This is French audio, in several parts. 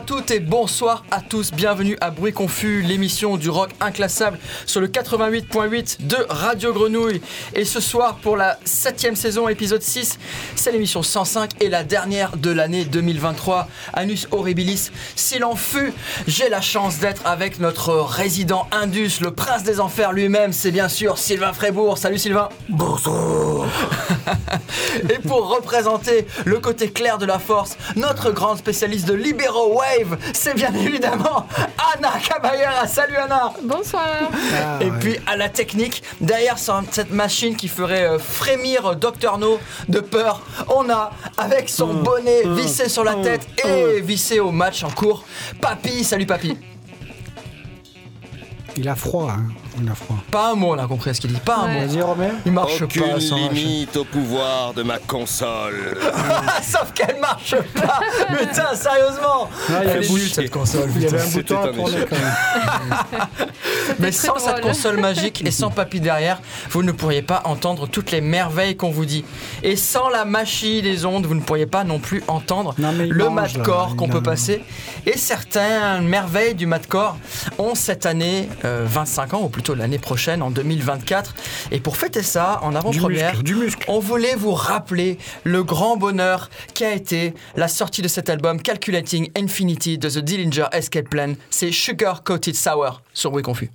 À toutes et bonsoir à tous. Bienvenue à Bruit Confus, l'émission du rock inclassable sur le 88.8 de Radio Grenouille. Et ce soir, pour la septième saison, épisode 6, c'est l'émission 105 et la dernière de l'année 2023. Anus Horribilis, s'il en fut, j'ai la chance d'être avec notre résident Indus, le prince des enfers lui-même, c'est bien sûr Sylvain Frébourg. Salut Sylvain. Bonsoir. et pour représenter le côté clair de la force, notre grande spécialiste de Libero Wave, c'est bien évidemment Anna Caballera. Salut Anna. Bonsoir. et puis à la technique, derrière cette machine qui ferait euh, frémir Dr No de peur, on a avec son bonnet vissé sur la tête et vissé au match en cours, Papy. Salut Papy. Il a froid, hein. Il a froid. Pas un mot, on a compris ce qu'il dit. Pas un mot. Vas-y, Romain. Il marche Aucune pas sans limite au pouvoir de ma console. Sauf qu'elle marche pas. Putain, sérieusement. Ah, il y a Elle est nulle cette console. Il y avait un bouton à quand même. Mais sans cette console magique et sans papy derrière, vous ne pourriez pas entendre toutes les merveilles qu'on vous dit. Et sans la machie des ondes, vous ne pourriez pas non plus entendre Non, le mange, madcore qu'on peut passer. Et certaines merveilles du madcore ont cette année euh, 25 ans, ou plutôt l'année prochaine, en 2024. Et pour fêter ça, en avant-première, muscle, du muscle. on voulait vous rappeler le grand bonheur qu'a été la sortie de cet album Calculating Infinity de The Dillinger Escape Plan. C'est Sugar Coated Sour sur Oui Confus.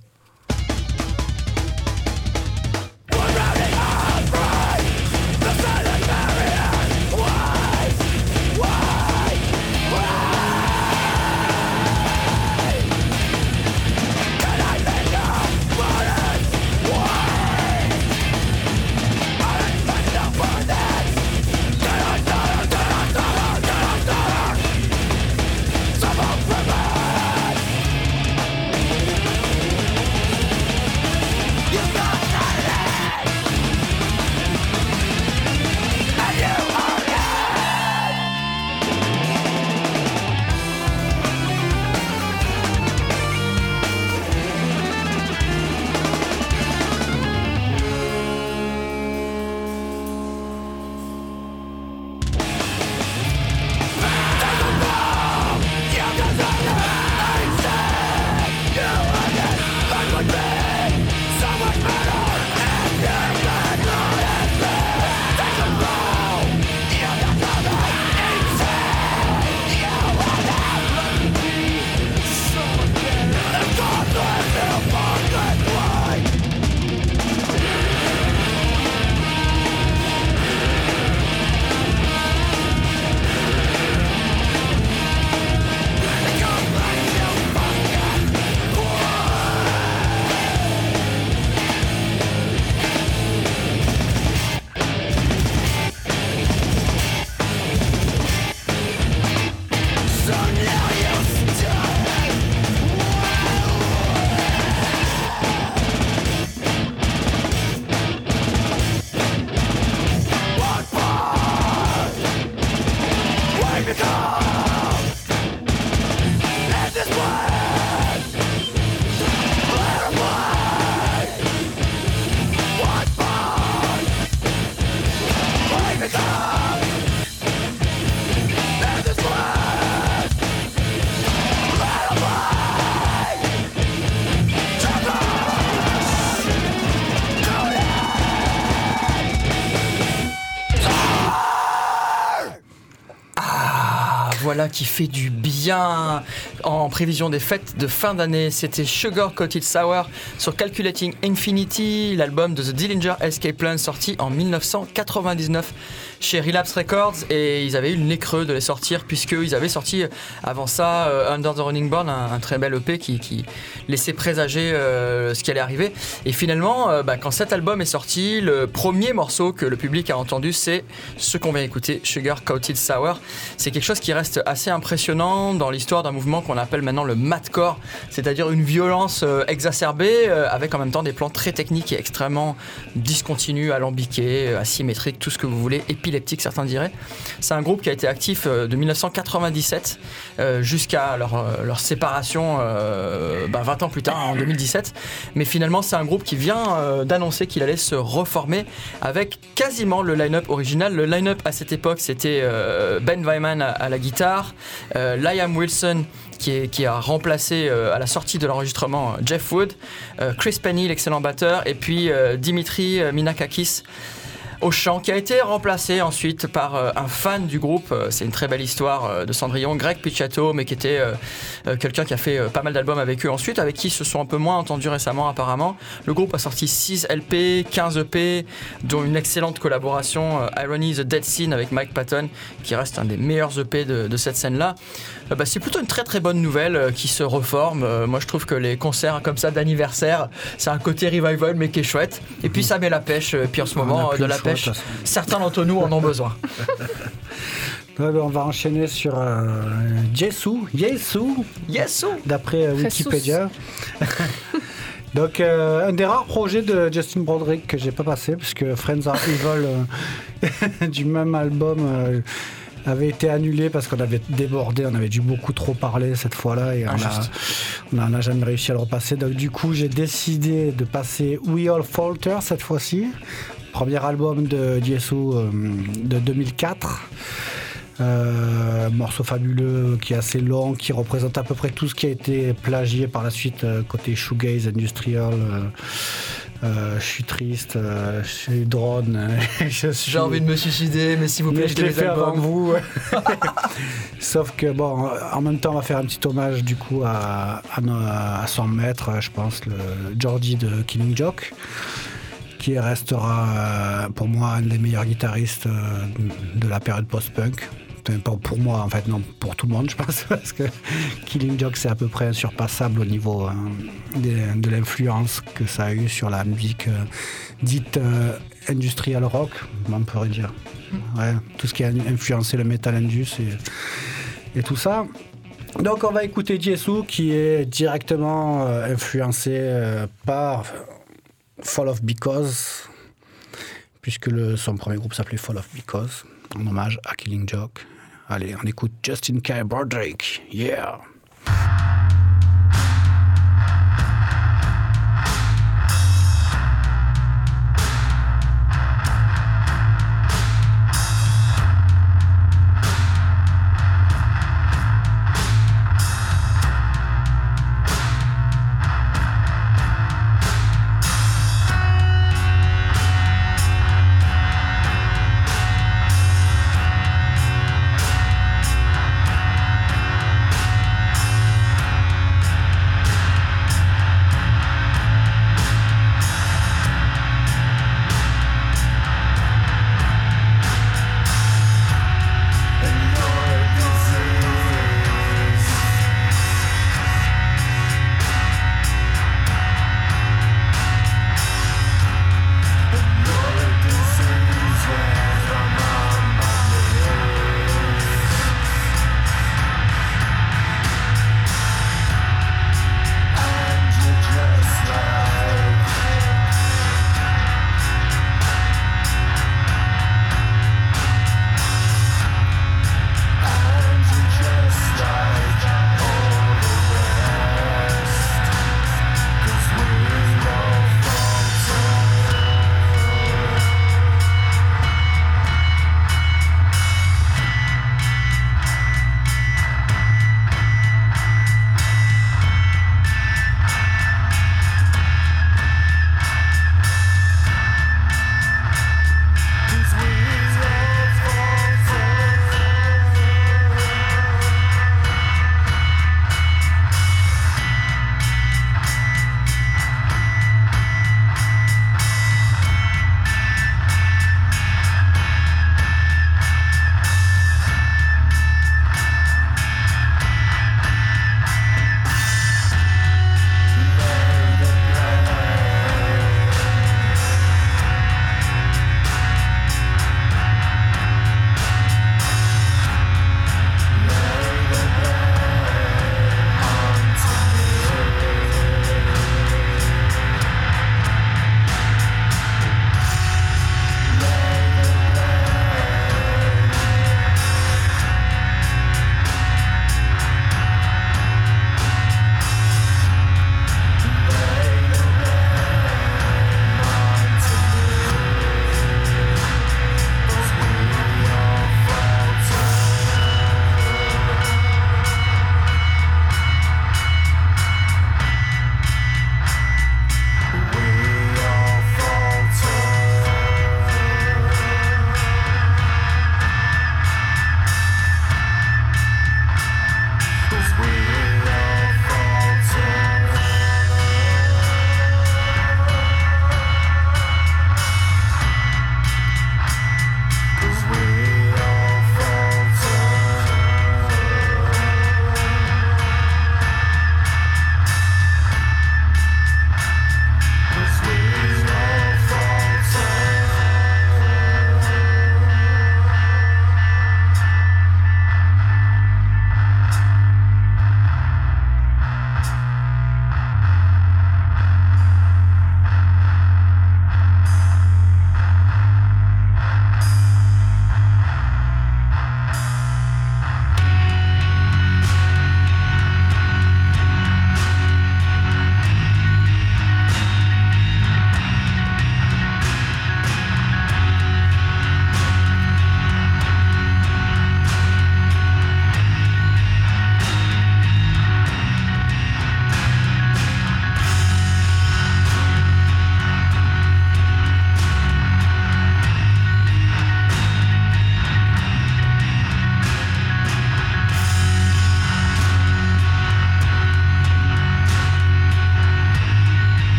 Qui fait du bien en prévision des fêtes de fin d'année. C'était Sugar Coated Sour sur Calculating Infinity, l'album de The Dillinger Escape Plan sorti en 1999 chez Relapse Records et ils avaient eu le nez creux de les sortir puisqu'ils avaient sorti avant ça euh, Under the Running Board, un, très bel EP qui, laissait présager euh, ce qui allait arriver. Et finalement, euh, bah, quand cet album est sorti, le premier morceau que le public a entendu, c'est ce qu'on vient écouter, Sugar Coated Sour. C'est quelque chose qui reste assez impressionnant dans l'histoire d'un mouvement qu'on appelle maintenant le madcore, c'est-à-dire une violence euh, exacerbée euh, avec en même temps des plans très techniques et extrêmement discontinus, alambiqués, euh, asymétriques, tout ce que vous voulez, certains diraient. C'est un groupe qui a été actif euh, de 1997 euh, jusqu'à leur, euh, séparation euh, bah, 20 ans plus tard, en 2017. Mais finalement, c'est un groupe qui vient d'annoncer qu'il allait se reformer avec quasiment le line-up original. Le line-up à cette époque, c'était Ben Wyman à, la guitare, Liam Wilson qui, a remplacé à la sortie de l'enregistrement Jeff Wood, Chris Penny, l'excellent batteur, et puis Dimitri Minakakis au chant, qui a été remplacé ensuite par euh, un fan du groupe. Euh, c'est une très belle histoire euh, de Cendrillon, Greg Picciato, mais qui était quelqu'un qui a fait pas mal d'albums avec eux ensuite, avec qui se sont un peu moins entendus récemment apparemment. Le groupe a sorti 6 LP, 15 EP, dont une excellente collaboration Irony the Dead Scene avec Mike Patton, qui reste un des meilleurs EP de cette scène-là. Euh, bah, c'est plutôt une très très bonne nouvelle euh, qui se reforme. Euh, moi je trouve que les concerts comme ça d'anniversaire, c'est un côté revival mais qui est chouette. Et puis ça met la pêche. Et puis en ce moment euh, de la choix, pêche, certains d'entre nous en ont besoin. Ben, on va enchaîner sur euh, oh. d'après euh. Wikipédia. Donc, euh, un des rares projets de Justin Broderick que j'ai pas passé, puisque Friends Are Evil euh, du même album euh, avait été annulé parce qu'on avait débordé, on avait dû beaucoup trop parler cette fois-là et on a- Injuste. on n'a jamais réussi à le repasser. Donc, du coup, j'ai décidé de passer We All Falter cette fois-ci, premier album de Jesu euh, de 2004. Euh, morceau fabuleux qui est assez long, qui représente à peu près tout ce qui a été plagié par la suite euh, côté shoegaze industrial. Euh, je suis triste, euh, je suis drone. je suis- J'ai envie de me suicider, mais s'il vous plaît, mais je jetez l'ai fait avant vous. Sauf que bon, en même temps, on va faire un petit hommage du coup à, à, no- à son maître, je pense, le Georgie de Killing Joke, qui restera euh, pour moi un des meilleurs guitaristes de la période post-punk. Pas pour moi, en fait, non, pour tout le monde, je pense, parce que Killing Joke, c'est à peu près insurpassable au niveau euh, de, de l'influence que ça a eu sur la musique euh, dite euh, industrial rock, on pourrait dire. Ouais, tout ce qui a influencé le metal indus et, et tout ça. Donc on va écouter Jesu qui est directement euh, influencé par Fall of Because, puisque le, son premier groupe s'appelait Fall of Because, en hommage à Killing Joke. Allez, on écoute Justin K. Broderick. Yeah!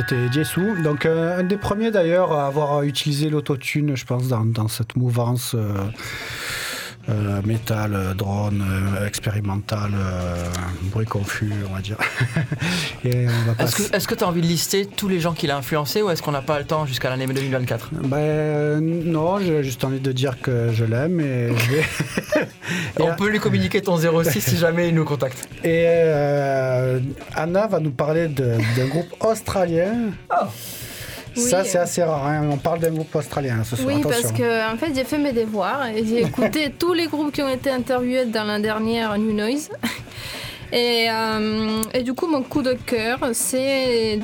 C'était Jesu. Donc, euh, un des premiers d'ailleurs à avoir utilisé l'autotune, je pense, dans, dans cette mouvance. Euh, métal, euh, drone, euh, expérimental, bruit confus, on va dire. Est-ce que tu as envie de lister tous les gens qu'il a influencés ou est-ce qu'on n'a pas le temps jusqu'à l'année 2024 Ben, non, j'ai juste envie de dire que je l'aime et je vais. Et, On peut lui communiquer ton 06 si jamais il nous contacte. et, euh, Anna va nous parler d'un groupe australien. Ça, Oui. c'est assez rare. hein. On parle d'un groupe australien ce soir. Oui, attention. parce que en fait, j'ai fait mes devoirs et j'ai écouté tous les groupes qui ont été interviewés dans la dernière New Noise. Et, euh, et du coup, mon coup de cœur, c'est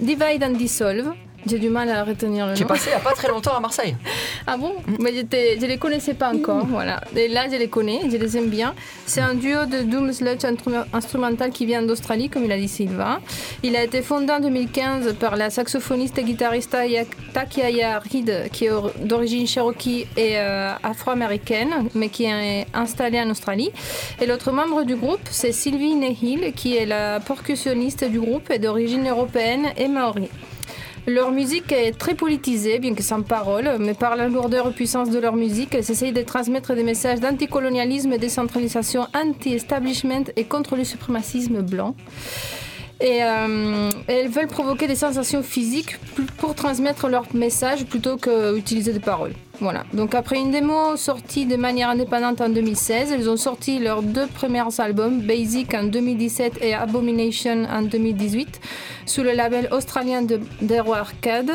Divide and Dissolve. J'ai du mal à retenir le J'ai nom. passé il n'y a pas très longtemps à Marseille. Ah bon? Mais je les connaissais pas encore, voilà. Et là, je les connais, je les aime bien. C'est un duo de doom sludge instrumental qui vient d'Australie, comme il a dit Sylvain. Il a été fondé en 2015 par la saxophoniste et guitariste Aya- Takiaya Reed, qui est or- d'origine cherokee et euh, afro-américaine, mais qui est installée en Australie. Et l'autre membre du groupe, c'est Sylvie Nehill, qui est la percussionniste du groupe et d'origine européenne et maori. Leur musique est très politisée, bien que sans parole, mais par la lourdeur et puissance de leur musique, elles essayent de transmettre des messages d'anticolonialisme, décentralisation, anti-establishment et contre le suprémacisme blanc. Et euh, elles veulent provoquer des sensations physiques pour transmettre leur message plutôt qu'utiliser des paroles. Voilà. Donc après une démo sortie de manière indépendante en 2016, ils ont sorti leurs deux premiers albums, Basic en 2017 et Abomination en 2018, sous le label australien de d'Hero Arcade.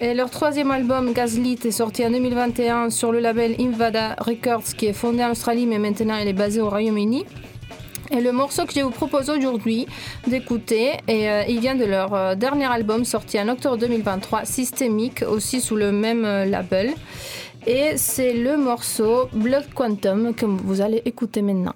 Et leur troisième album, Gaslit, est sorti en 2021 sur le label Invada Records, qui est fondé en Australie, mais maintenant il est basé au Royaume-Uni. Et le morceau que je vous propose aujourd'hui d'écouter, euh, il vient de leur euh, dernier album sorti en octobre 2023, Systemic, aussi sous le même euh, label. Et c'est le morceau Blood Quantum que vous allez écouter maintenant.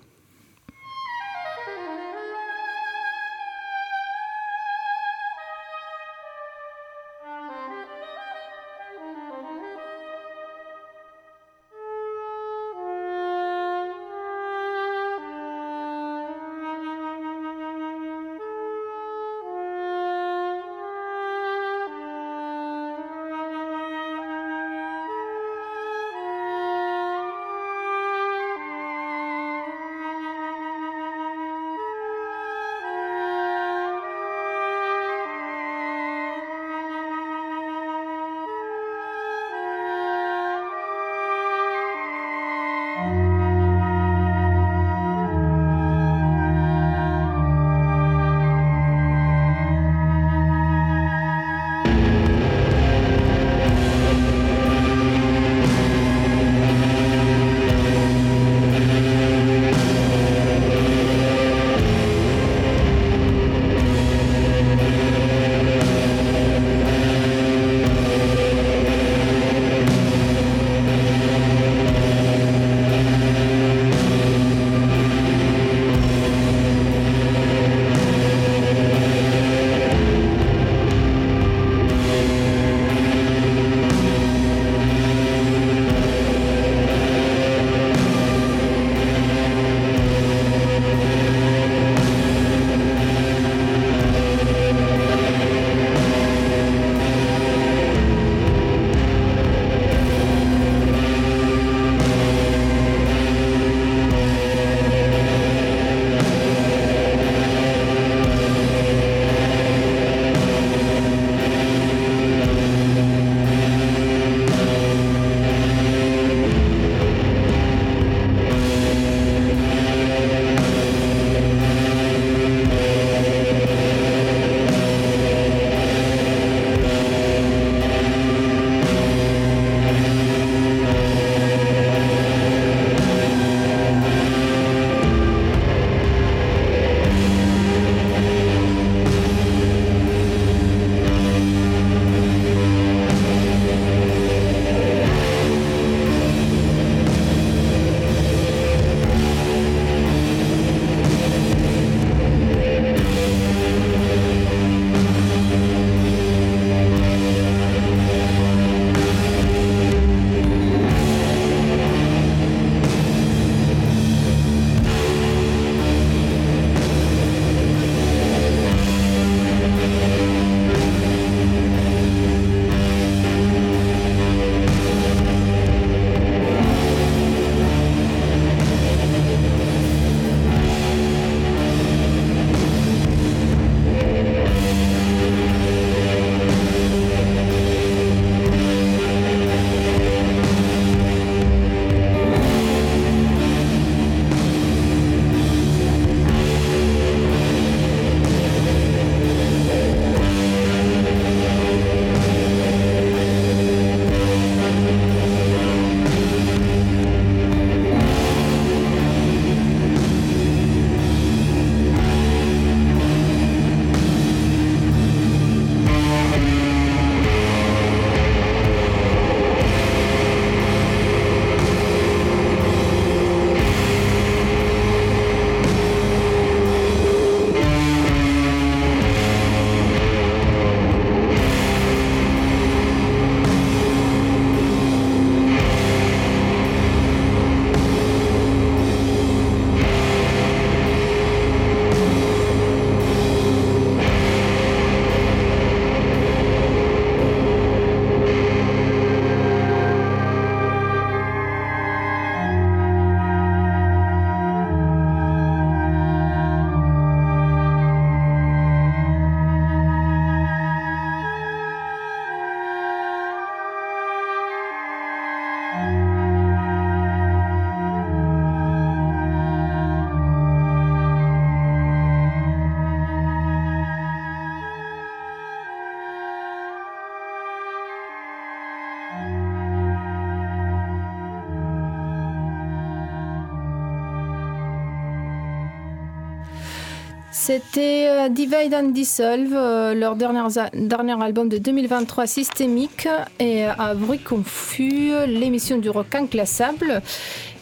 C'était euh, Divide and Dissolve, euh, leur dernier, dernier album de 2023 systémique et euh, à bruit confus, l'émission du rock inclassable.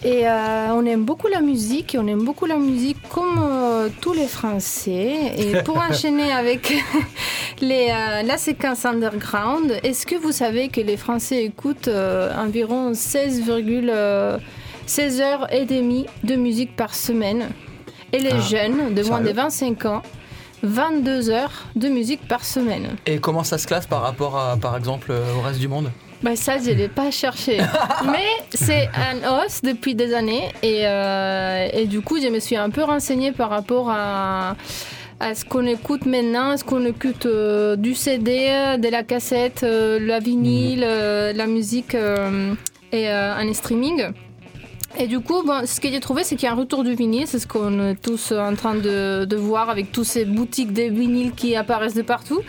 Et on aime beaucoup la musique, et on aime beaucoup la musique comme tous les Français. Et pour enchaîner avec les, la séquence underground, est-ce que vous savez que les Français écoutent environ 16, 16 heures et demie de musique par semaine? Et les ah. jeunes de moins de 25 ans 22 heures de musique par semaine. Et comment ça se classe par rapport à, par exemple, euh, au reste du monde? Bah ça, je ne l'ai pas cherché. Mais c'est un hausse depuis des années. Et, euh, et, du coup, je me suis un peu renseignée par rapport à, à ce qu'on écoute maintenant. Est-ce qu'on écoute euh, du CD, de la cassette, la vinyle, mhm. la musique et un streaming et du coup, bon, ce que j'ai trouvé, c'est qu'il y a un retour du vinyle. C'est ce qu'on est tous en train de, voir avec toutes ces boutiques de vinyle qui apparaissent de partout.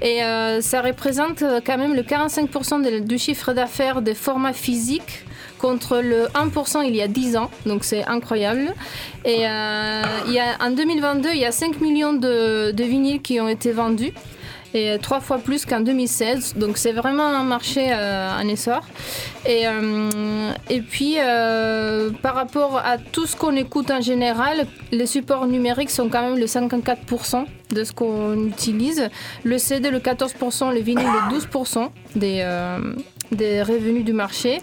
Et euh, ça représente quand même le 45% du chiffre d'affaires des formats physiques contre le 1% il y a 10 ans. Donc c'est incroyable. Et euh, il y a, en 2022, il y a 5 millions de, de vinyles qui ont été vendus et trois fois plus qu'en 2016. Donc c'est vraiment un marché euh, en essor. Et, euh, et puis euh, par rapport à tout ce qu'on écoute en général, les supports numériques sont quand même le 54% de ce qu'on utilise. Le CD le 14%, le vinyle le 12% des, des revenus du marché.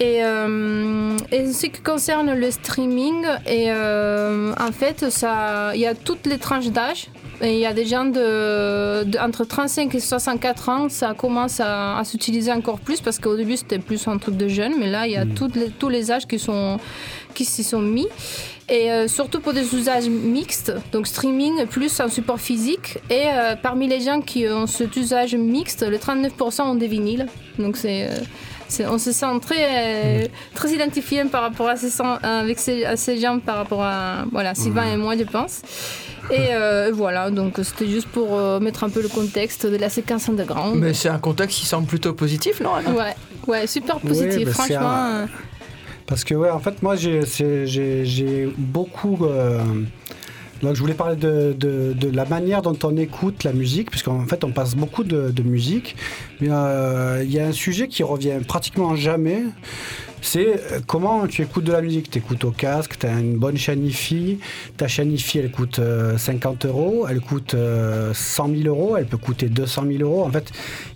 Et, et, ce qui concerne le streaming, et, en fait, il y a toutes les tranches d'âge. Il y a des gens de, entre 35 et 64 ans, ça commence à, s'utiliser encore plus parce qu'au début c'était plus un truc de jeunes, mais là il y a mm. les, tous les âges qui sont qui s'y sont mis. Et euh, surtout pour des usages mixtes, donc streaming plus un support physique. Et euh, parmi les gens qui ont cet usage mixte, les 39% ont des vinyles. Donc c'est euh, on se sent très, mm. très identifié par rapport à ces, avec ces, à ces gens, par rapport à voilà, Sylvain et moi, je pense. Et euh, voilà, donc c'était juste pour euh, mettre un peu le contexte de la séquence underground. Mais c'est un contexte qui semble plutôt positif, non Ouais, ouais, super positif, bah, franchement. Euh. Parce que ouais, en fait, moi j'ai beaucoup. Donc je voulais parler de, de, la manière dont on écoute la musique, puisqu'en fait on passe beaucoup de, musique. Mais il y a un sujet qui revient pratiquement jamais c'est euh, comment tu écoutes de la musique? Tu écoutes au casque, tu as une bonne chaîne IFI. Ta chaîne IFI, elle coûte 50 euh, euros, elle coûte 100 euh, 000 euros, elle peut coûter 200 000 euros. En fait,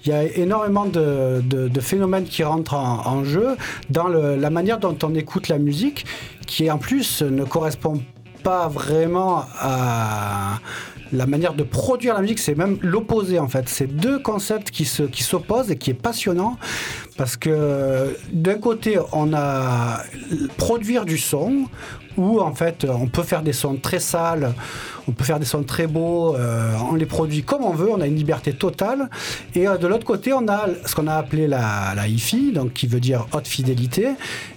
il y a énormément de, phénomènes qui rentrent en, jeu dans la manière dont on écoute la musique, qui en plus ne correspond pas vraiment à la manière de produire la musique, c'est même l'opposé en fait. C'est deux concepts qui se qui s'opposent et qui est passionnant parce que d'un côté on a produire du son où en fait on peut faire des sons très sales, on peut faire des sons très beaux, euh, on les produit comme on veut, on a une liberté totale. Et euh, de l'autre côté, on a ce qu'on a appelé la, la hi-fi, donc qui veut dire haute fidélité,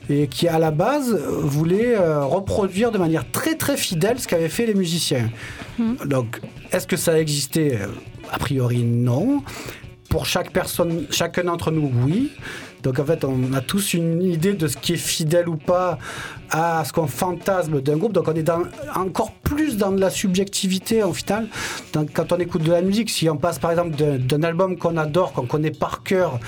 et qui à la base voulait euh, reproduire de manière très très fidèle ce qu'avaient fait les musiciens. Hmm. Donc, est-ce que ça a existé? A priori, non. Pour chaque personne, chacun d'entre nous, oui. Donc en fait, on a tous une idée de ce qui est fidèle ou pas à ce qu'on fantasme d'un groupe. Donc on est encore plus dans de la subjectivité au final. Donc, quand on écoute de la musique, si on passe par exemple d'un album qu'on adore, qu'on connaît par cœur,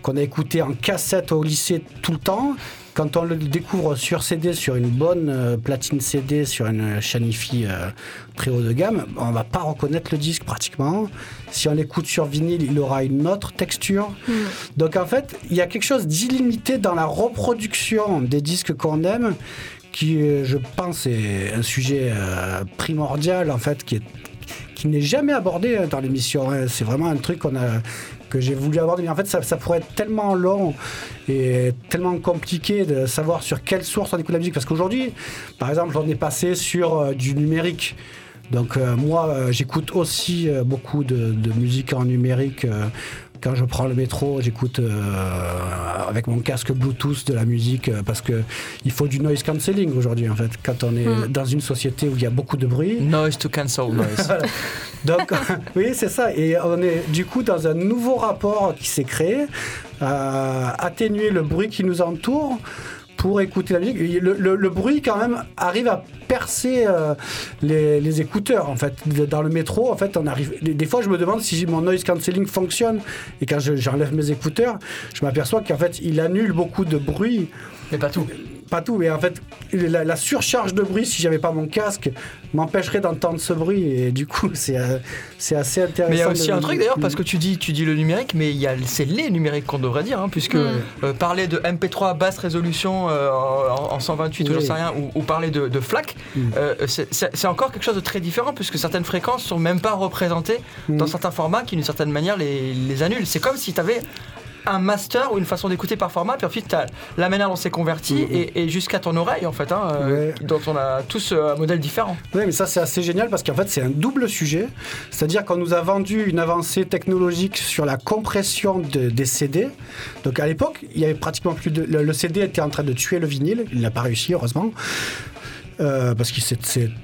qu'on a écouté en cassette au lycée tout le temps, quand on le découvre sur CD, sur une bonne euh, platine CD, sur une chaîne euh, très haut de gamme, on va pas reconnaître le disque pratiquement. Si on l'écoute sur vinyle, il aura une autre texture. Mm. Donc en fait, il y a quelque chose d'illimité dans la reproduction des disques qu'on aime, qui, je pense, est un sujet euh, primordial en fait, qui est qui n'est jamais abordé dans l'émission. Hein. C'est vraiment un truc qu'on a que j'ai voulu. Mais en fait, ça, pourrait être tellement long et tellement compliqué de savoir sur quelle source on écoute la musique. Parce qu'aujourd'hui, par exemple, j'en ai passé sur euh, du numérique. Donc euh, moi, euh, j'écoute aussi beaucoup de, musique en numérique quand je prends le métro, j'écoute euh, avec mon casque Bluetooth de la musique euh, parce que il faut du noise cancelling aujourd'hui en fait. Quand on est hmm. dans une société où il y a beaucoup de bruit. Noise to cancel noise. Donc oui, c'est ça. Et on est du coup dans un nouveau rapport qui s'est créé, à atténuer le bruit qui nous entoure pour écouter la musique. Le, bruit, quand même, arrive à percer euh, les, écouteurs, en fait. Dans le métro, en fait, on arrive. Des, fois, je me demande si mon noise cancelling fonctionne. Et quand je- j'enlève mes écouteurs, je m'aperçois qu'en fait, il annule beaucoup de bruit. Mais pas tout. Pas tout, mais en fait, la, la surcharge de bruit, si j'avais pas mon casque, m'empêcherait d'entendre ce bruit. Et du coup, c'est euh, c'est assez intéressant. Mais il y a aussi de- un truc d'ailleurs, parce que tu dis, tu dis le numérique, mais il y a, c'est les numériques qu'on devrait dire, hein, puisque Mm. euh, parler de MP3 basse résolution euh, en, en 128 ou Oui. j'en sais rien, ou, ou parler de, de FLAC, Mm. euh, c'est encore quelque chose de très différent, puisque certaines fréquences sont même pas représentées Mm. dans certains formats qui, d'une certaine manière, les, les annulent. C'est comme si tu avais un master ou une façon d'écouter par format, puis ensuite tu as la manière dont c'est converti Mm. et, et jusqu'à ton oreille en fait, hein, euh, Ouais. dont on a tous euh, un modèle différent. Oui, mais ça c'est assez génial parce qu'en fait c'est un double sujet. C'est-à-dire qu'on nous a vendu une avancée technologique sur la compression de- des CD. Donc à l'époque, il y avait pratiquement plus de. Le, le CD était en train de tuer le vinyle. Il n'a pas réussi, heureusement. Euh, parce que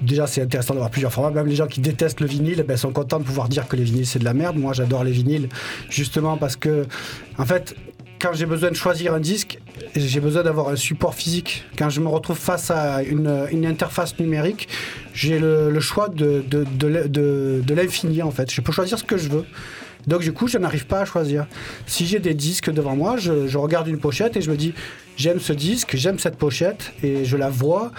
déjà c'est intéressant d'avoir plusieurs formats. Même les gens qui détestent le vinyle ben, sont contents de pouvoir dire que les vinyles c'est de la merde. Moi j'adore les vinyles justement parce que en fait quand j'ai besoin de choisir un disque, j'ai besoin d'avoir un support physique. Quand je me retrouve face à une, interface numérique, j'ai le, choix de, de, de- de l'infini en fait. Je peux choisir ce que je veux. Donc du coup, je n'arrive pas à choisir. Si j'ai des disques devant moi, je, je regarde une pochette et je me dis, j'aime ce disque, j'aime cette pochette et je la vois.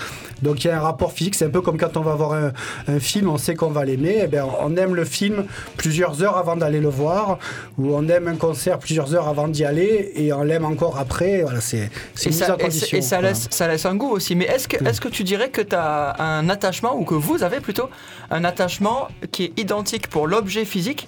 Donc il y a un rapport physique. C'est un peu comme quand on va voir un, un film, on sait qu'on va l'aimer. Eh bien, on aime le film plusieurs heures avant d'aller le voir, ou on aime un concert plusieurs heures avant d'y aller et on l'aime encore après. Voilà, c'est Et une mise ça, en et ça- condition. et ça quoi. laisse, ça laisse un goût aussi. Mais est-ce que, est que tu dirais que tu as un attachement, ou que vous avez plutôt un attachement qui est identique pour l'objet physique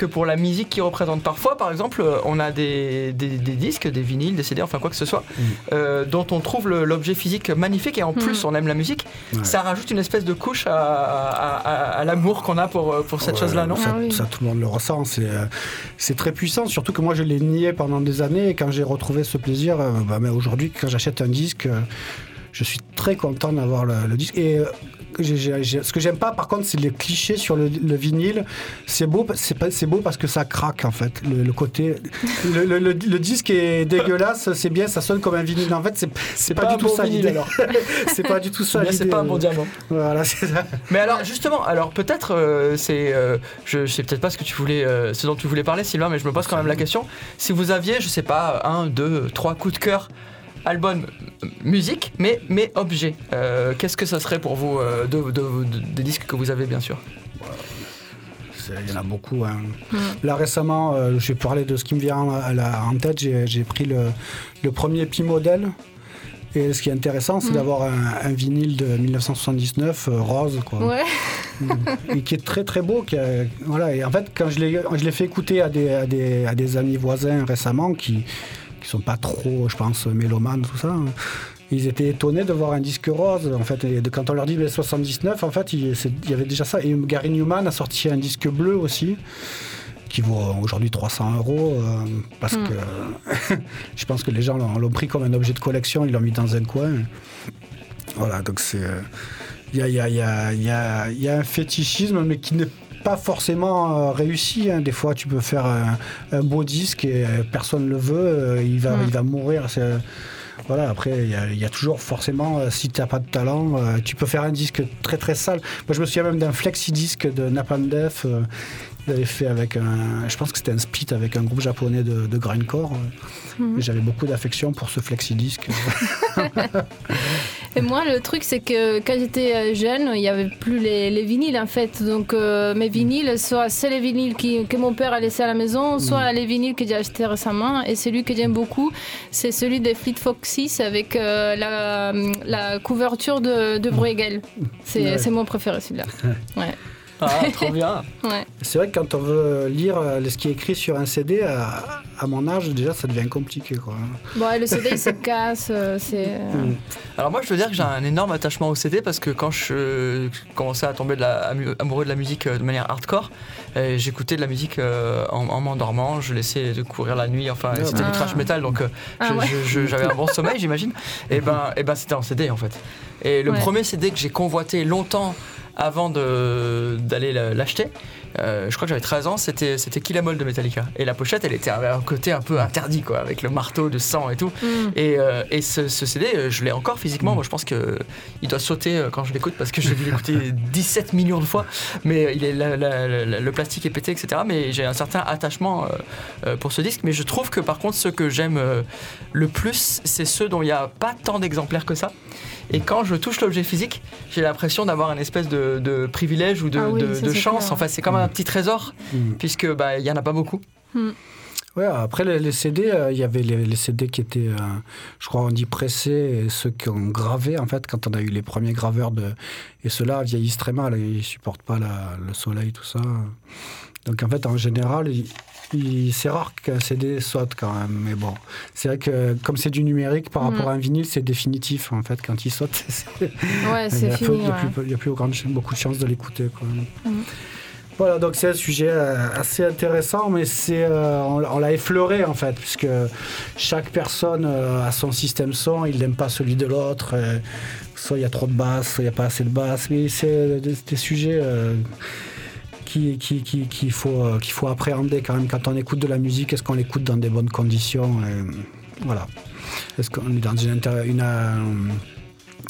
que pour la musique qui représente Parfois, par exemple, euh, on a des, des- des disques, des vinyles, des CD, enfin quoi que ce soit, Mm. euh, dont on trouve l'objet physique magnifique et en plus on aime la musique. Ouais. Ça rajoute une espèce de couche à, à- à- à l'amour qu'on a pour, euh, pour cette Ouais, chose-là, non ça, Ah oui. ça, tout le monde le ressent. C'est euh, très puissant. Surtout que moi, je l'ai nié pendant des années. Et quand j'ai retrouvé ce plaisir, euh, bah, mais aujourd'hui, quand j'achète un disque, euh, je suis très content d'avoir le, le disque. Et euh, j'ai- ce que j'aime pas, par contre, c'est les clichés sur le, le vinyle. C'est beau, c'est beau parce que ça craque en fait. Le, le côté, le, disque est dégueulasse. C'est bien, ça sonne comme un vinyle. En fait, c'est c'est pas, pas du tout bon ça vinyle, l'idée. alors. c'est pas du tout ça. C'est pas un bon diamant. Voilà, c'est ça. Mais alors justement, alors peut-être euh, c'est, euh, je, je sais peut-être pas ce que tu voulais, euh, ce dont tu voulais parler, Sylvain, mais je me pose quand même la question. Si vous aviez, je sais pas, un, deux, trois coups de cœur, album, euh, musique, mais mais objet, euh, qu'est-ce que ça serait pour vous euh, de, de- de- des disques que vous avez bien sûr C'est- Il y en a beaucoup. hein. Là récemment, euh, j'ai parlé de ce qui me vient à la- en tête. J'ai pris le, le premier Pi modèle. Et ce qui est intéressant, c'est d'avoir un, un vinyle de 1979 euh, rose, quoi. Ouais. et qui est très très beau. Qui a- voilà. Et en fait, quand je l'ai je l'ai fait écouter à des, à, des, à des amis voisins récemment qui qui sont pas trop, je pense, mélomanes, tout ça. hein, Ils étaient étonnés de voir un disque rose. En fait, et de- quand on leur dit mais 79, en fait, il, y avait déjà ça. Et Gary Newman a sorti un disque bleu aussi qui vaut aujourd'hui 300 euros euh, parce Mm. que je pense que les gens l'ont, pris comme un objet de collection, ils l'ont mis dans un coin. Voilà, donc c'est. euh, Il y, a, y a- y a- y a un fétichisme, mais qui n'est pas forcément euh, réussi. hein. Des fois, tu peux faire un, un beau disque et euh, personne ne le veut, euh, il, va, Mm. il va mourir. c'est- voilà, après, il y, a- il y a toujours forcément, si tu n'as pas de talent, tu peux faire un disque très très sale. Moi, je me souviens même d'un flexi-disque de Napalm Death. il avait fait avec un. Je pense que c'était un split avec un groupe japonais de, de grindcore. et J'avais beaucoup d'affection pour ce flexi-disque. Et moi, le truc, c'est que quand j'étais euh, jeune, il n'y avait plus les, les vinyles en fait. Donc euh, mes vinyles, soit c'est les vinyles qui, que mon père a laissé à la maison, soit les vinyles que j'ai achetés récemment. Et celui que j'aime beaucoup, c'est celui des Fleet Foxes avec euh, la, la couverture de, de Bruegel. C'est Ouais. c'est mon préféré celui-là. Ouais. Ah, trop bien. Ouais. C'est vrai que quand on veut lire euh, ce qui est écrit sur un CD, à, à mon âge, déjà, ça devient compliqué. Quoi. Bon, le CD, il se casse. euh, C'est. euh, Mm. Alors moi je veux dire que j'ai un énorme attachement au CD parce que quand je commençais à tomber de la, amu- amoureux de la musique de manière hardcore, j'écoutais de la musique en, en m'endormant, je laissais de courir la nuit, enfin et c'était Ah. du trash metal donc Ah je- ouais. je- je- j'avais un bon sommeil j'imagine. Et ben, et ben c'était en CD en fait. Et le Ouais. premier CD que j'ai convoité longtemps avant d'aller la- l'acheter, euh, je crois que j'avais 13 ans, c'était c'était Kill Em All de Metallica. Et la pochette, elle était à un côté un peu interdit, quoi, avec le marteau de sang et tout. Mm. Et, euh, et ce, ce CD, euh, je l'ai encore physiquement. Moi, je pense que il doit sauter quand je l'écoute parce que j'ai dû l'écouter 17 millions de fois. Mais il est, la- la- la- le plastique est pété, etc. Mais j'ai un certain attachement euh, pour ce disque. Mais je trouve que par contre, ceux que j'aime le plus, c'est ceux dont il n'y a pas tant d'exemplaires que ça. Et quand je touche l'objet physique, j'ai l'impression d'avoir une espèce de, de privilège ou de, Ah oui, de- ça, de c'est chance. clair. En fait, c'est comme un petit trésor, Mm. puisque bah, il y en a pas beaucoup. Ouais, après les, les CD, euh, il y avait les, les CD qui étaient, euh, je crois, on dit pressés, et ceux qui ont gravé, en fait, quand on a eu les premiers graveurs de. Et ceux-là vieillissent très mal, ils supportent pas la- le soleil, tout ça. Donc en fait, en général, c'est rare qu'un CD saute quand même. Mais bon, c'est vrai que comme c'est du numérique par rapport à un vinyle, c'est définitif, en fait, quand il saute. Ouais, il c'est n'y a, plus- fini. il a ouais. a beaucoup de chances de l'écouter. Mhm. Voilà, donc c'est un sujet euh, assez intéressant, mais c'est euh, on, on l'a effleuré en fait, puisque chaque personne euh, a son système son, il n'aime pas celui de l'autre. soit il y a trop de basses, soit il n'y a pas assez de basses, mais c'est des, des sujets euh, qui- qui- qui- qu'il faut, euh, qu'il faut appréhender quand même quand on écoute de la musique. Est-ce qu'on l'écoute dans des bonnes conditions euh, Voilà. Est-ce qu'on est dans une, une, euh,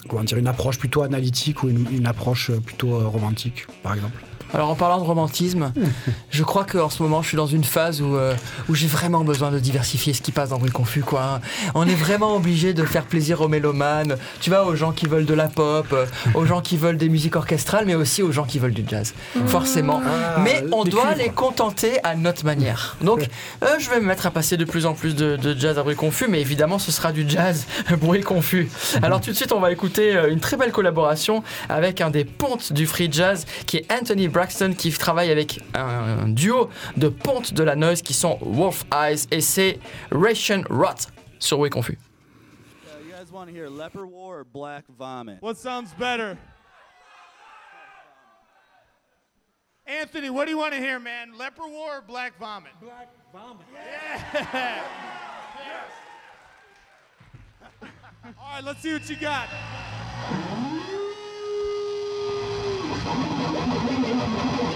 comment dire, une approche plutôt analytique ou une, approche plutôt romantique, par exemple? Alors en parlant de romantisme, je crois qu'en ce moment je suis dans une phase où, euh, où j'ai vraiment besoin de diversifier ce qui passe dans Bruit Confus. Quoi. On est vraiment obligé de faire plaisir aux mélomanes, tu vois, aux gens qui veulent de la pop, euh, aux gens qui veulent des musiques orchestrales, mais aussi aux gens qui veulent du jazz. Forcément. Ah, mais on les doit cuivres. les contenter à notre manière. Donc euh, je vais me mettre à passer de plus en plus de, de jazz à Bruit Confus, mais évidemment ce sera du jazz Bruit Confus. Alors tout de suite on va écouter une très belle collaboration avec un des pontes du free jazz qui est Anthony Braxton qui travaille avec un, duo de pontes de la noise qui sont Wolf Eyes et c'est Ration Rot sur Bruit Confus. Uh, you guys want to hear Leper War or Black Vomit? What sounds better? Anthony, what do you want to hear, man? Leper War or Black Vomit? Black Vomit. Yeah. All right, let's see what you got. Thank you.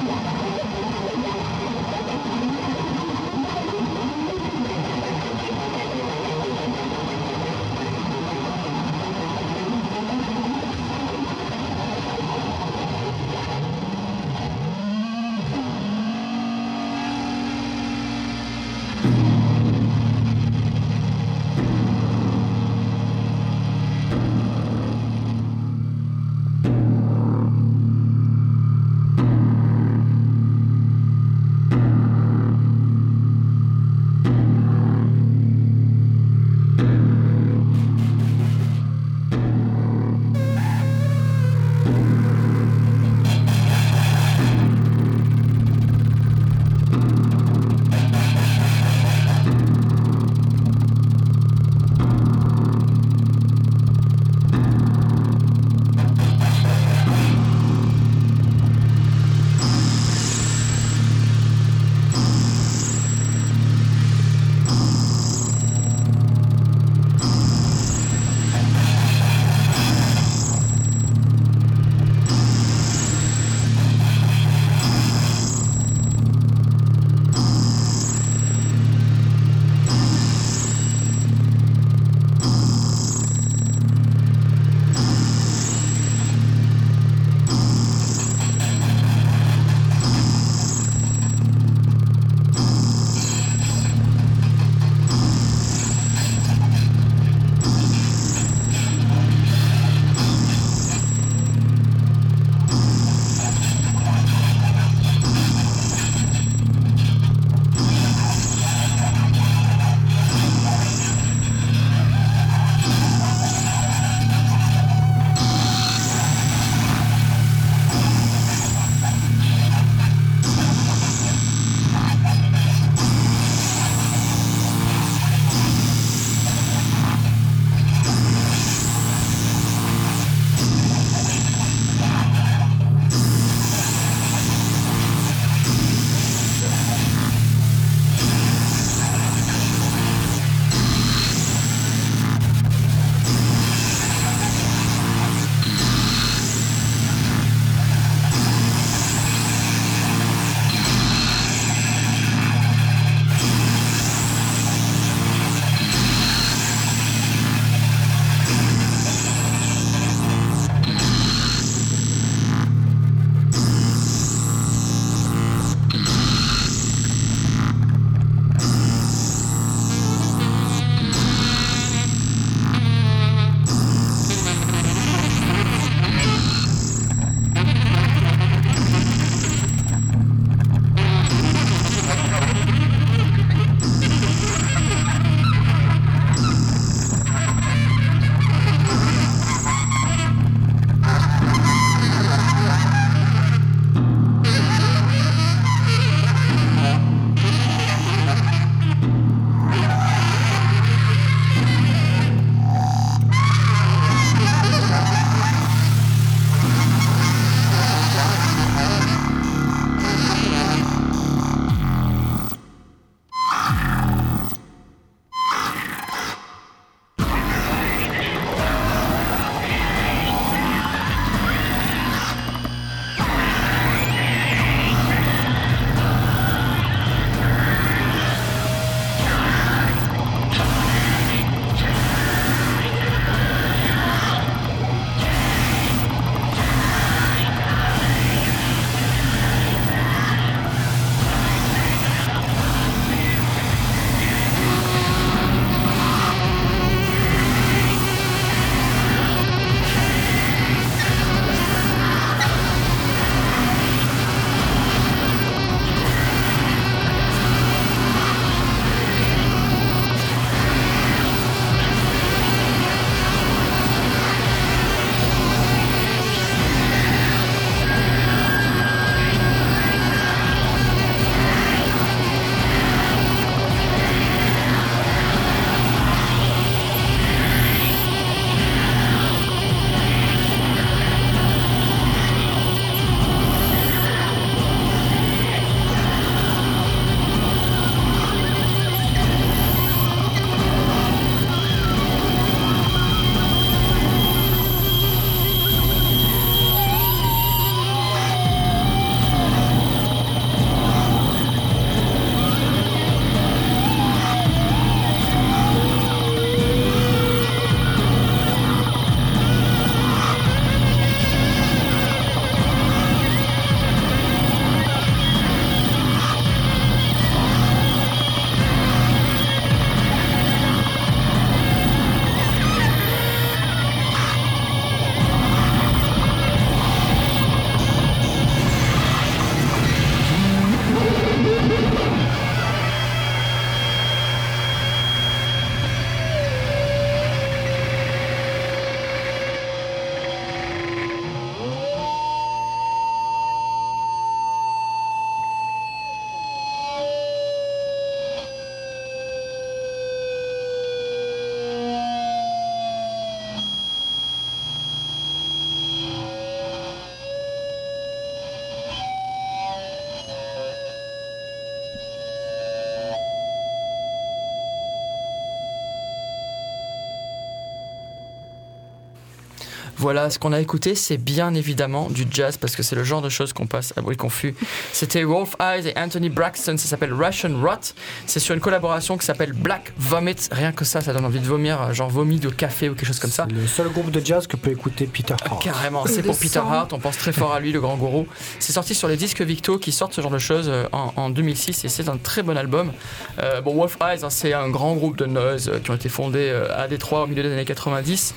Voilà, ce qu'on a écouté, c'est bien évidemment du jazz parce que c'est le genre de choses qu'on passe à bruit confus. C'était Wolf Eyes et Anthony Braxton, ça s'appelle Russian Rot. C'est sur une collaboration qui s'appelle Black Vomit. Rien que ça, ça donne envie de vomir, genre vomi de café ou quelque chose comme ça. C'est le seul groupe de jazz que peut écouter Peter Hart. Carrément, c'est pour Peter. Hart, on pense très fort à lui, le grand gourou. C'est sorti sur les disques Victo qui sortent ce genre de choses euh, en, en 2006 et c'est un très bon album. Euh, bon, Wolf Eyes, hein, c'est un grand groupe de noise euh, qui ont été fondés euh, à Détroit au milieu des années 90.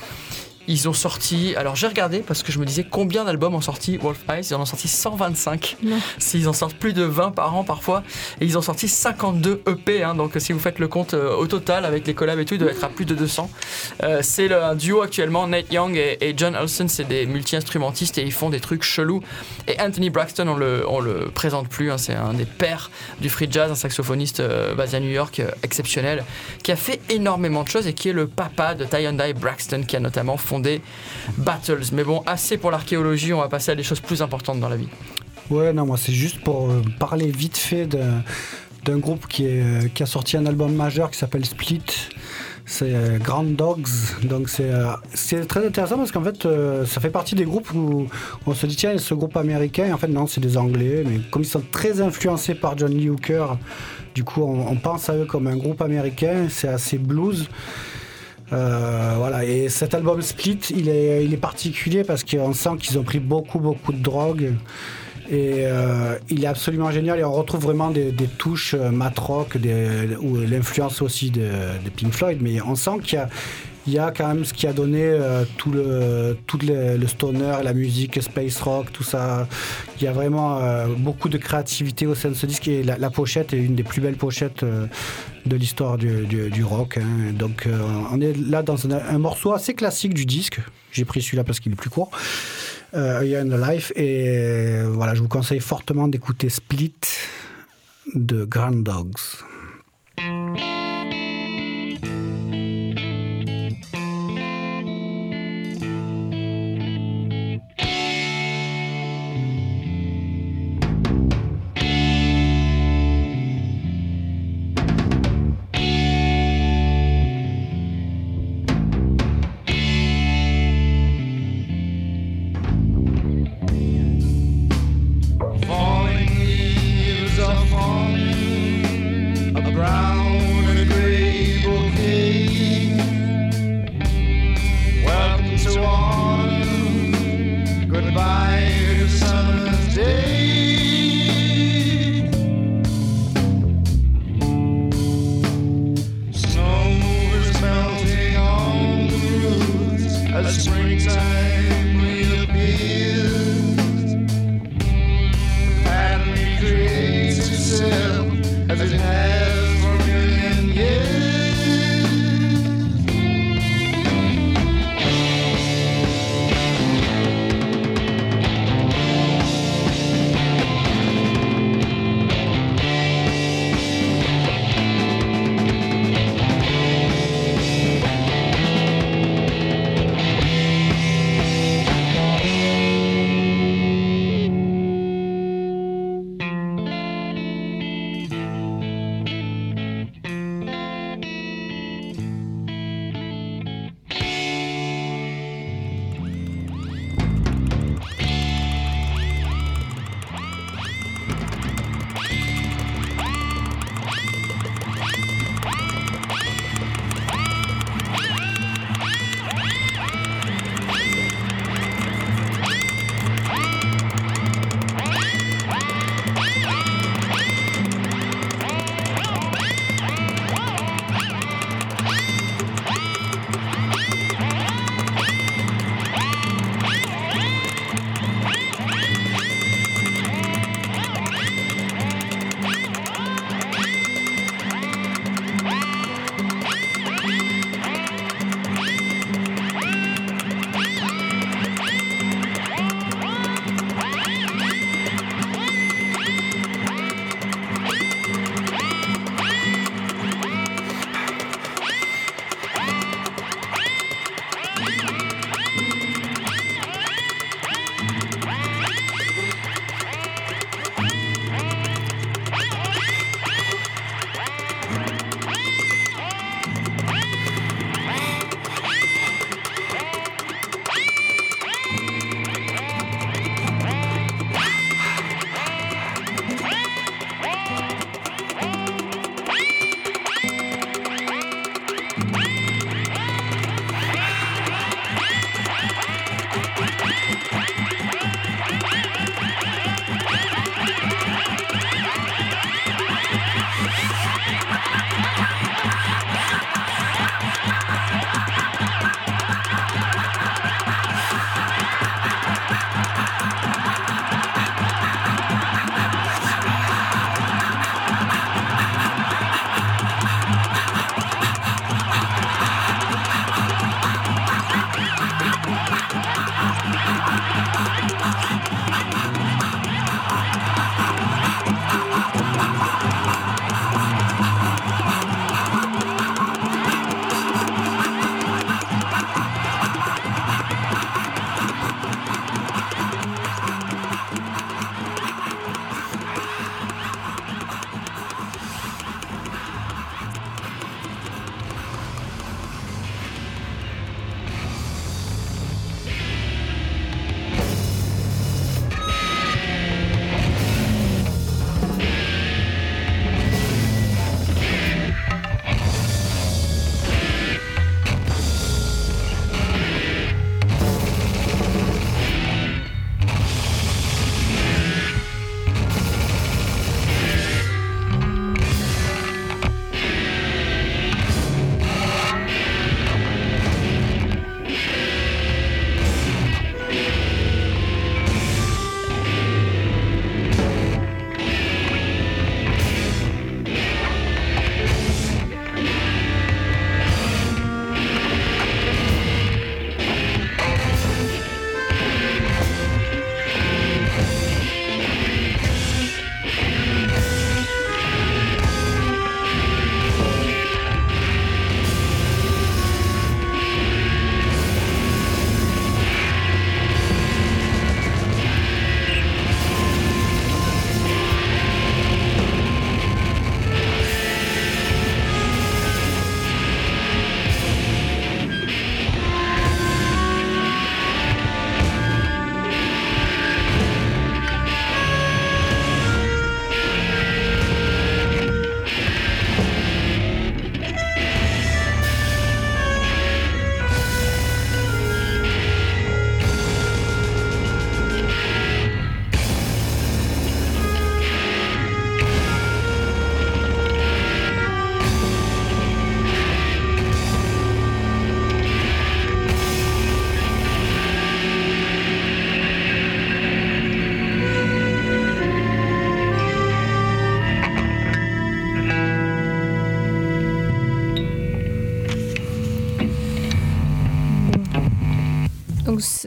Ils ont sorti, alors j'ai regardé parce que je me disais combien d'albums ont sorti Wolf Eyes, ils en ont sorti 125. Non. S'ils en sortent plus de 20 par an parfois, et ils ont sorti 52 EP, hein, donc si vous faites le compte euh, au total avec les collabs et tout, il doit être à plus de 200. Euh, c'est un duo actuellement, Nate Young et, et John Olsen, c'est des multi-instrumentistes et ils font des trucs chelous. Et Anthony Braxton, on le, on le présente plus, hein, c'est un des pères du free jazz, un saxophoniste euh, basé à New York, exceptionnel, qui a fait énormément de choses et qui est le papa de Ty and Die Braxton, qui a notamment fondé Battles. Mais bon, assez pour l'archéologie, on va passer à des choses plus importantes dans la vie. Ouais, non, moi c'est juste pour euh, parler vite fait d'un groupe qui, est, euh, qui a sorti un album majeur qui s'appelle Split. C'est euh, Grand Dogs. Donc c'est très intéressant parce qu'en fait ça fait partie des groupes où on se dit tiens, ce groupe américain. En fait non, c'est des Anglais. Mais comme ils sont très influencés par John Lee Hooker, du coup on pense à eux comme un groupe américain. C'est assez blues. Euh, voilà, et cet album Split, il est, il est particulier parce qu'on sent qu'ils ont pris beaucoup, beaucoup de drogue. Et euh, il est absolument génial. Et on retrouve vraiment des, touches euh, mat rock, des, ou l'influence aussi de, de Pink Floyd, mais on sent qu'il y a, il y a quand même ce qui a donné euh, tout, le, tout le, stoner, la musique, space rock, tout ça. Il y a vraiment euh, beaucoup de créativité au sein de ce disque et la, pochette est une des plus belles pochettes euh, de l'histoire du, du- rock. hein. Donc on est là dans un, morceau assez classique du disque. J'ai pris celui-là parce qu'il est plus court. Euh, A Year in the Life. Et voilà, je vous conseille fortement d'écouter Split de Grand Dogs. As it has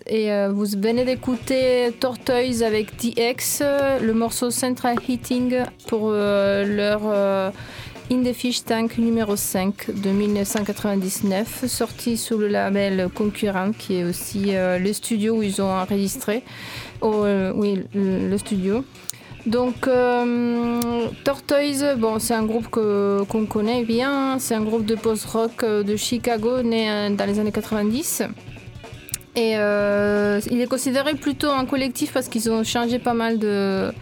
Et euh, vous venez d'écouter Tortoise avec DX, euh, le morceau Central Heating pour euh, leur In the Fish Tank numéro 5 de 1999, sorti sous le label concurrent qui est aussi le studio où ils ont enregistré. Oh, oui, le, studio. Donc, Tortoise, bon, c'est un groupe qu'on connaît bien. C'est un groupe de post-rock de Chicago, né dans les années 90. Et euh, il est considéré plutôt un collectif parce qu'ils ont changé pas mal de,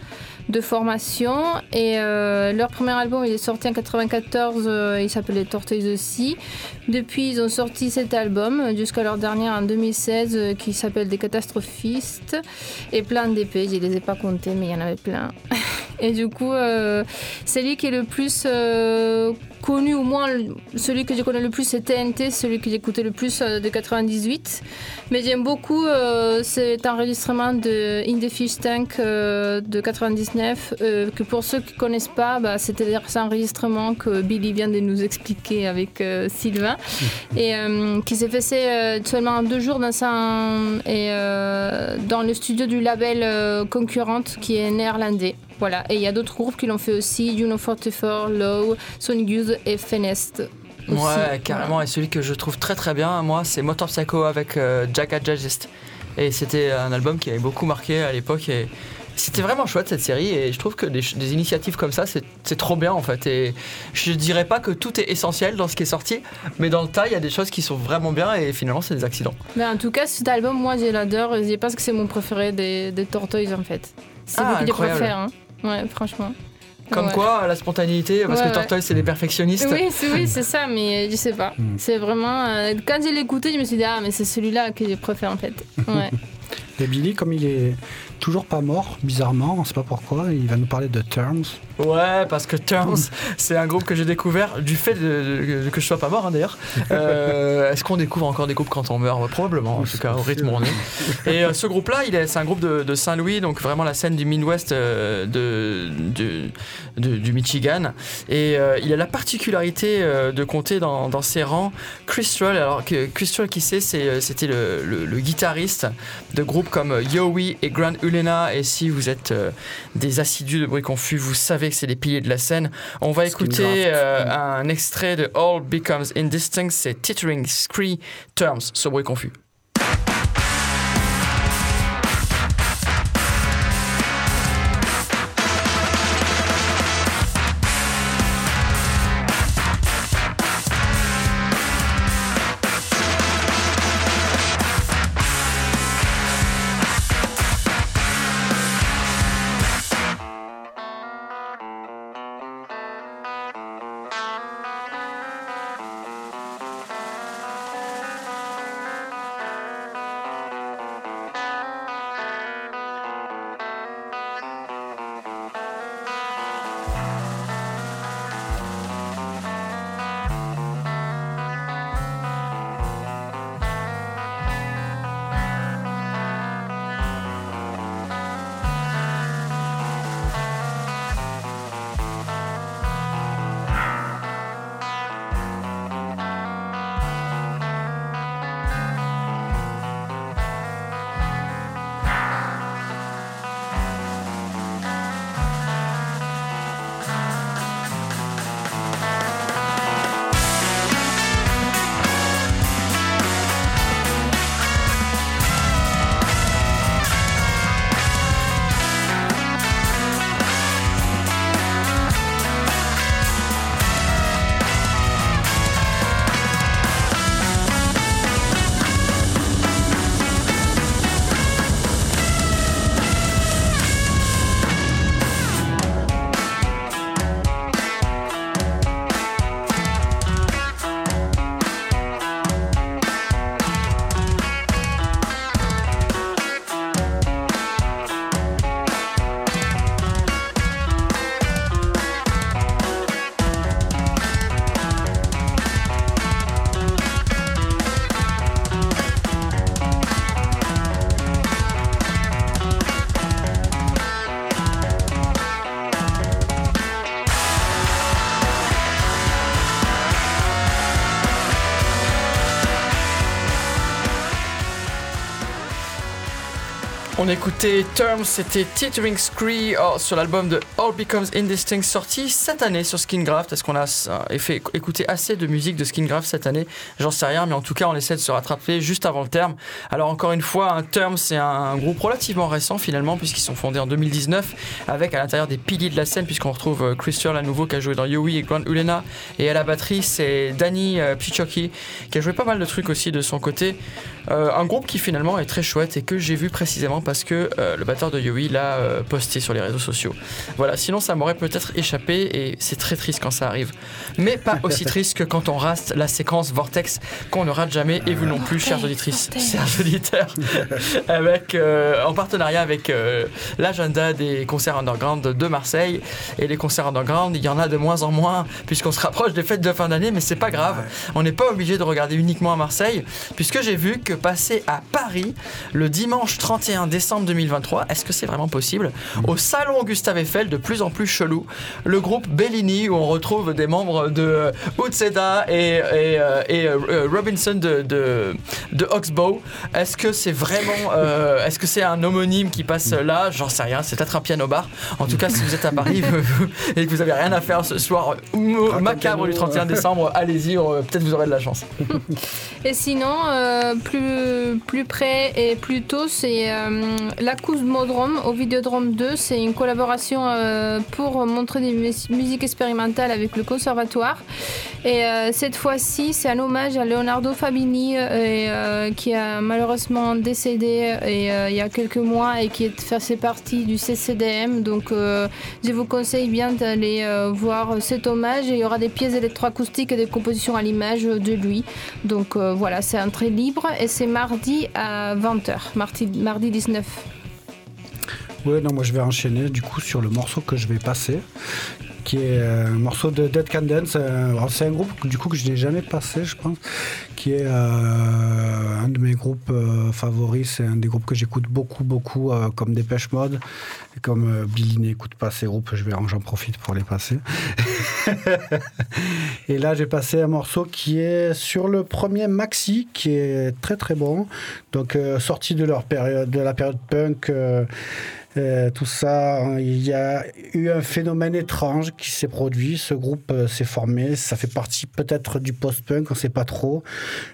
de formation. Et euh, leur premier album, il est sorti en 94, euh, il s'appelait Tortoise aussi. Depuis, ils ont sorti cet album jusqu'à leur dernier en 2016 euh, qui s'appelle Des catastrophistes et plein d'épées. Je les ai pas comptés, mais il y en avait plein. Et du coup, euh, c'est lui qui est le plus euh, connu, au moins celui que je connais le plus, c'est TNT, celui que j'écoutais le plus euh, de 98. Mais j'aime beaucoup euh, cet enregistrement de In the Fish Tank euh, de 99, euh, que pour ceux qui ne connaissent pas, bah, c'était cet enregistrement que Billy vient de nous expliquer avec Sylvain, et qui s'est fait seulement en deux jours dans, sa, et, dans le studio du label concurrente qui est néerlandais. Voilà, et il y a d'autres groupes qui l'ont fait aussi, Juno 44, Low, Sonic Youth et Fenest. aussi. Ouais, carrément. Et celui que je trouve très très bien, moi, c'est Motor Psycho avec euh, Jack Jazzist. Et c'était un album qui avait beaucoup marqué à l'époque. Et c'était vraiment chouette cette série. Et je trouve que des, initiatives comme ça, c'est trop bien en fait. Et je dirais pas que tout est essentiel dans ce qui est sorti, mais dans le tas, il y a des choses qui sont vraiment bien. Et finalement, c'est des accidents. Mais en tout cas, cet album, moi, je l'adore. Je pense que c'est mon préféré des, des Tortoise, en fait. C'est Ah, qui les préfère. Hein. Ouais, franchement. Comme Ouais. quoi, la spontanéité, parce Ouais, que ouais. Tortoise, c'est des perfectionnistes. Oui, c'est oui, c'est ça, mais je sais pas. Mm. C'est vraiment. euh, quand j'ai l'écouté, je me suis dit, ah, mais c'est celui-là que je préfère, en fait. Ouais. Et Billy, comme il est toujours pas mort, bizarrement, on sait pas pourquoi, il va nous parler de Terms. Ouais, parce que Terms, c'est un groupe que j'ai découvert du fait de, de- que je sois pas mort hein, d'ailleurs. Euh, Est-ce qu'on découvre encore des groupes quand on meurt? Probablement, en tout cas, au rythme où on est. Et euh, ce groupe-là, c'est un groupe de, de Saint-Louis, donc vraiment la scène du Midwest euh, de, du Michigan. Et il a la particularité de compter dans, dans ses rangs Chris Stroll. Alors, que, Chris Stroll, qui C'est- C'était le, le- le guitariste de groupes comme Yowie et Grand Ulena. Et si vous êtes euh, des assidus de bruit confus, vous savez que c'est les piliers de la scène. On va écouter euh, un extrait de All Becomes Indistinct, c'est Tittering Scree Terms, ce bruit confus. On écoutait Terms, c'était Teetering Scree oh, sur l'album de All Becomes Indistinct sorti cette année sur Skingraft. Est-ce qu'on a euh, fait écouter assez de musique de Skingraft cette année? J'en sais rien, mais en tout cas on essaie de se rattraper juste avant le terme. Alors encore une fois, un Terms c'est un groupe relativement récent finalement puisqu'ils sont fondés en 2019 avec à l'intérieur des piliers de la scène puisqu'on retrouve euh, Christian à nouveau qui a joué dans Yowie et Grand Ulena et à la batterie c'est Danny euh, Pichoki qui a joué pas mal de trucs aussi de son côté. Euh, un groupe qui finalement est très chouette et que j'ai vu précisément parce que euh, le batteur de Yowie l'a euh, posté sur les réseaux sociaux. Voilà, sinon ça m'aurait peut-être échappé et c'est très triste quand ça arrive. Mais pas aussi triste que quand on rate la séquence Vortex qu'on ne rate jamais et vous non plus, chères auditrices, chers auditeurs, avec, en partenariat avec l'agenda des concerts underground de Marseille. Et les concerts underground, il y en a de moins en moins puisqu'on se rapproche des fêtes de fin d'année, mais c'est pas grave. On n'est pas obligé de regarder uniquement à Marseille puisque j'ai vu que passer à Paris le dimanche 31 décembre 2023. Est-ce que c'est vraiment possible Au salon Gustave Eiffel, de plus en plus chelou, le groupe Bellini, où on retrouve des membres de euh, Utseda et, et, euh, et, euh, Robinson de, de, de Oxbow. Est-ce que c'est vraiment. euh, Est-ce que c'est un homonyme qui passe là? J'en sais rien, c'est peut-être un piano bar. En tout cas, si vous êtes à Paris et que vous avez rien à faire ce soir euh, macabre du 31 décembre, allez-y, peut-être vous aurez de la chance. Et sinon, euh, plus, plus près et plus tôt, c'est euh, au Vidéodrome 2. C'est une collaboration euh, pour montrer des mus- musiques expérimentales avec le conservatoire. Et euh, cette fois-ci, c'est un hommage à Leonardo Fabini, euh, qui a malheureusement décédé il y a quelques mois et qui faisait partie du CCDM. Donc, je vous conseille bien d'aller voir cet hommage. Et il y aura des pièces électroacoustiques et des compositions à l'image de lui. Donc voilà, c'est entrée libre et c'est mardi à 20h, mardi, mardi 19. Ouais, non, moi je vais enchaîner du coup sur le morceau que je vais passer, qui est euh, un morceau de Dead Can Dance. Euh, C'est un groupe du coup que je n'ai jamais passé, je pense, qui est euh, un de mes groupes favoris. C'est un des groupes que j'écoute beaucoup, beaucoup, comme Dépêche Mode. Comme Billy n'écoute pas ces groupes, je vais j'en profite pour les passer. Et là, j'ai passé un morceau qui est sur le premier maxi, qui est très très bon. Donc, sorti de leur période, de la période punk. Euh, tout ça, hein, il y a eu un phénomène étrange qui s'est produit. Ce groupe euh, s'est formé. Ça fait partie peut-être du post-punk, on ne sait pas trop,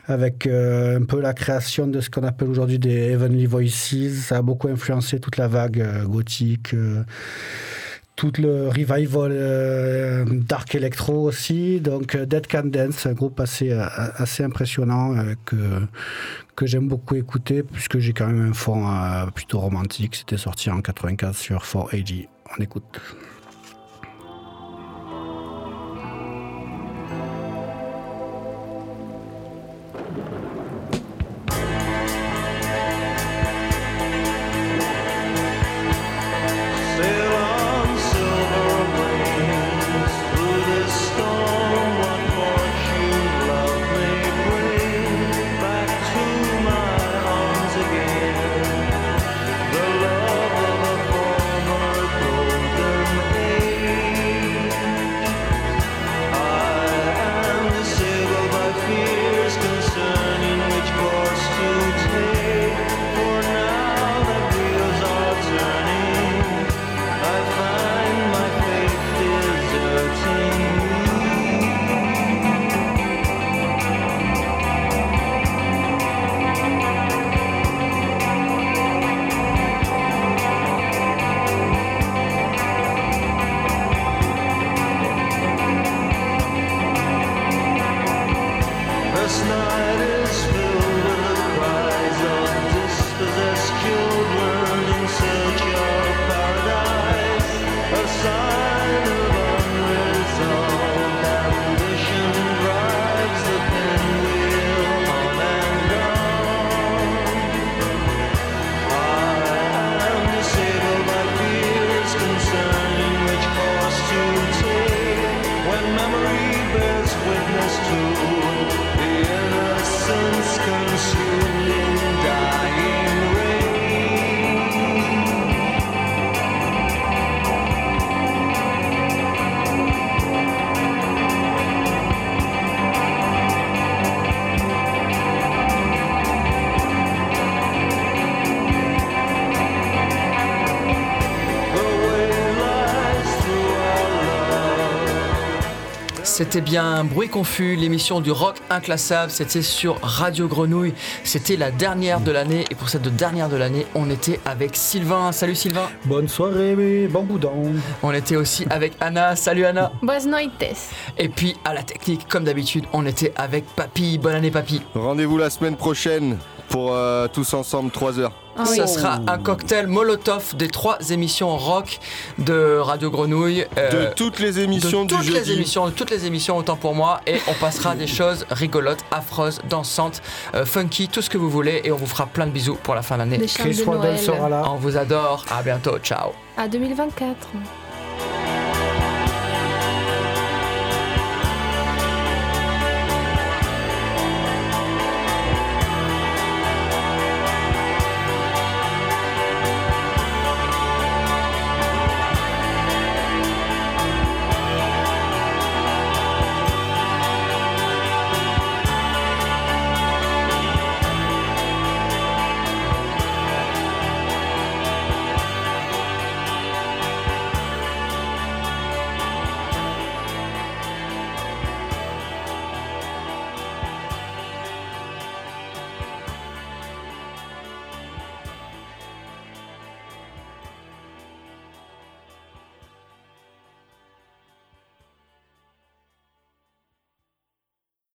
avec euh, un peu la création de ce qu'on appelle aujourd'hui des Heavenly Voices. Ça a beaucoup influencé toute la vague gothique. Tout le revival euh, dark electro aussi. Donc euh, Dead Can Dance, un groupe assez, euh, assez impressionnant que, que j'aime beaucoup écouter puisque j'ai quand même un fond plutôt romantique. C'était sorti en 95 sur 4AG. On écoute. C'était bien Bruit Confus, l'émission du rock inclassable. C'était sur Radio Grenouille. C'était la dernière de l'année. Et pour cette dernière de l'année, on était avec Sylvain. Salut Sylvain. Bonne soirée, bon boudin. On était aussi avec Anna. Salut Anna. Boas noites. Et puis à la technique, comme d'habitude, on était avec Papy. Bonne année Papy. Rendez-vous la semaine prochaine pour euh, tous ensemble 3 heures. Ah oui. Ça sera un cocktail Molotov des trois émissions rock de Radio Grenouille. euh, De toutes les émissions de du toutes les jeudi. émissions, de toutes les émissions autant pour moi et on passera des choses rigolotes, affreuses, dansantes, euh, funky, tout ce que vous voulez et on vous fera plein de bisous pour la fin d'année. Chris de Noël. sera là. On vous adore, à bientôt, ciao. À 2024.